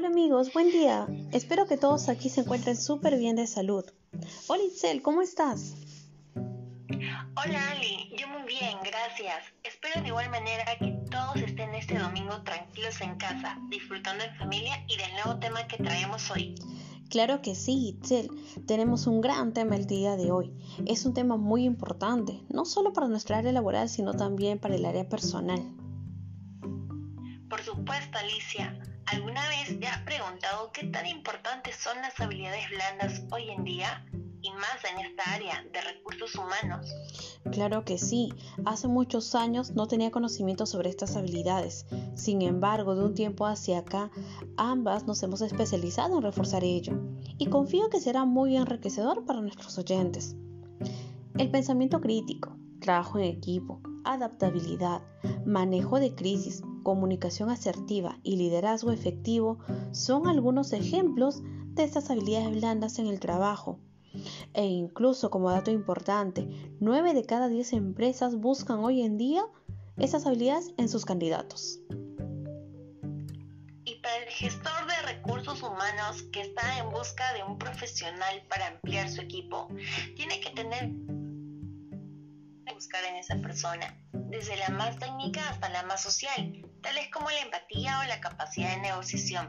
Hola amigos, buen día. Espero que todos aquí se encuentren súper bien de salud. Hola Itzel, ¿cómo estás? Hola Ali, yo muy bien, gracias. Espero de igual manera que todos estén este domingo tranquilos en casa, disfrutando en familia y del nuevo tema que traemos hoy. Claro que sí, Itzel. Tenemos un gran tema el día de hoy. Es un tema muy importante, no solo para nuestra área laboral, sino también para el área personal. Por supuesto, Alicia. ¿Alguna vez te has preguntado qué tan importantes son las habilidades blandas hoy en día? Y más en esta área de recursos humanos. Claro que sí. Hace muchos años no tenía conocimiento sobre estas habilidades. Sin embargo, de un tiempo hacia acá, ambas nos hemos especializado en reforzar ello. Y confío que será muy enriquecedor para nuestros oyentes. El pensamiento crítico, trabajo en equipo, adaptabilidad, manejo de crisis, comunicación asertiva y liderazgo efectivo son algunos ejemplos de estas habilidades blandas en el trabajo. E incluso como dato importante, 9 de cada 10 empresas buscan hoy en día esas habilidades en sus candidatos. Y para el gestor de recursos humanos que está en busca de un profesional para ampliar su equipo, tiene que tener buscar en esa persona, desde la más técnica hasta la más social, tales como la empatía o la capacidad de negociación.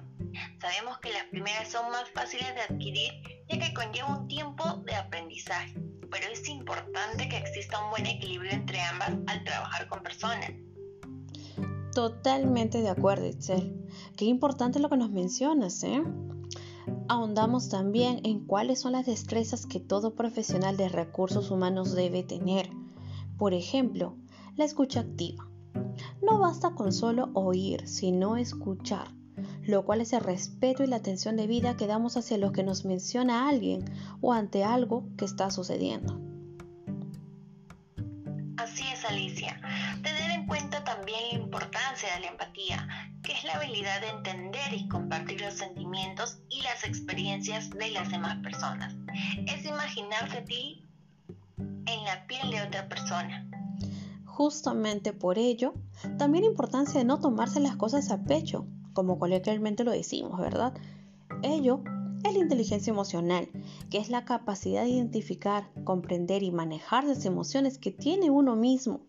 Sabemos que las primeras son más fáciles de adquirir ya que conlleva un tiempo de aprendizaje, pero es importante que exista un buen equilibrio entre ambas al trabajar con personas. Totalmente de acuerdo, Itzel. Qué importante lo que nos mencionas, ¿eh? Ahondamos también en cuáles son las destrezas que todo profesional de recursos humanos debe tener. Por ejemplo, la escucha activa. No basta con solo oír, sino escuchar, lo cual es el respeto y la atención debida que damos hacia lo que nos menciona alguien o ante algo que está sucediendo. Así es, Alicia. Tener en cuenta también la importancia de la empatía, que es la habilidad de entender y compartir los sentimientos y las experiencias de las demás personas. Es imaginarse a ti en la piel de otra persona. Justamente por ello, también la importancia de no tomarse las cosas a pecho, como coloquialmente lo decimos, ¿verdad? Ello es la inteligencia emocional, que es la capacidad de identificar, comprender y manejar las emociones que tiene uno mismo,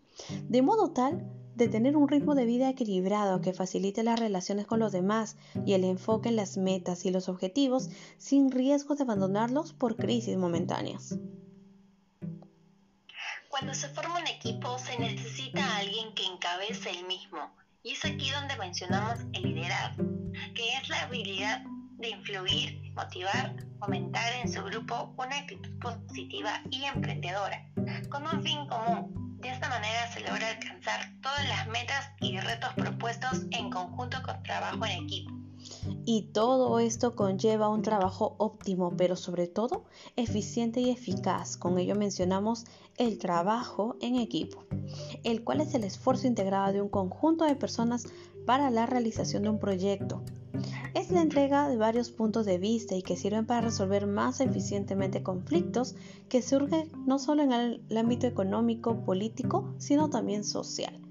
de modo tal de tener un ritmo de vida equilibrado que facilite las relaciones con los demás y el enfoque en las metas y los objetivos sin riesgo de abandonarlos por crisis momentáneas. Cuando se forma un equipo se necesita alguien que encabece el mismo. Y es aquí donde mencionamos el liderazgo, que es la habilidad de influir, motivar, fomentar en su grupo una actitud positiva y emprendedora, con un fin común. De esta manera se logra alcanzar todas las metas y retos propuestos en conjunto con trabajo en equipo. Y todo esto conlleva un trabajo óptimo, pero sobre todo eficiente y eficaz. Con ello mencionamos el trabajo en equipo, el cual es el esfuerzo integrado de un conjunto de personas para la realización de un proyecto. Es la entrega de varios puntos de vista y que sirven para resolver más eficientemente conflictos que surgen no solo en el ámbito económico, político, sino también social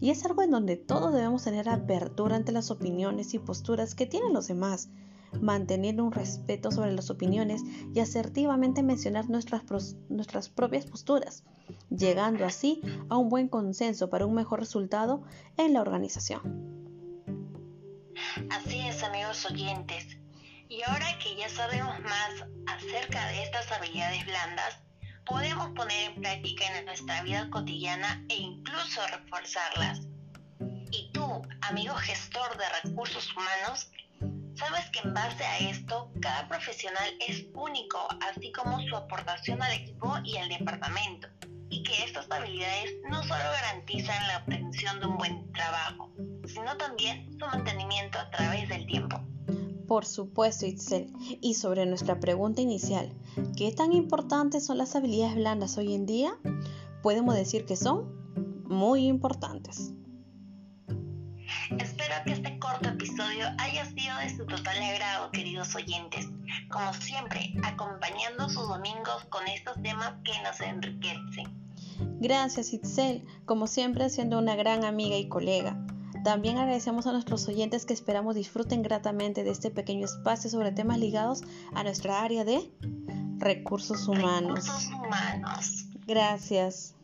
y es algo en donde todos debemos tener apertura ante las opiniones y posturas que tienen los demás, manteniendo un respeto sobre las opiniones y asertivamente mencionar nuestras, nuestras propias posturas, llegando así a un buen consenso para un mejor resultado en la organización. Así es, amigos oyentes. Y ahora que ya sabemos más acerca de estas habilidades blandas, podemos poner en práctica en nuestra vida cotidiana e incluso reforzarlas. Y tú, amigo gestor de recursos humanos, sabes que en base a esto, cada profesional es único, así como su aportación al equipo y al departamento, y que estas habilidades no solo garantizan la obtención de un buen trabajo, sino también su mantenimiento a través. Por supuesto, Itzel. Y sobre nuestra pregunta inicial, ¿qué tan importantes son las habilidades blandas hoy en día? Podemos decir que son muy importantes. Espero que este corto episodio haya sido de su total agrado, queridos oyentes. Como siempre, acompañando sus domingos con estos temas que nos enriquecen. Gracias, Itzel. Como siempre, siendo una gran amiga y colega. También agradecemos a nuestros oyentes que esperamos disfruten gratamente de este pequeño espacio sobre temas ligados a nuestra área de recursos humanos. Recursos humanos. Gracias.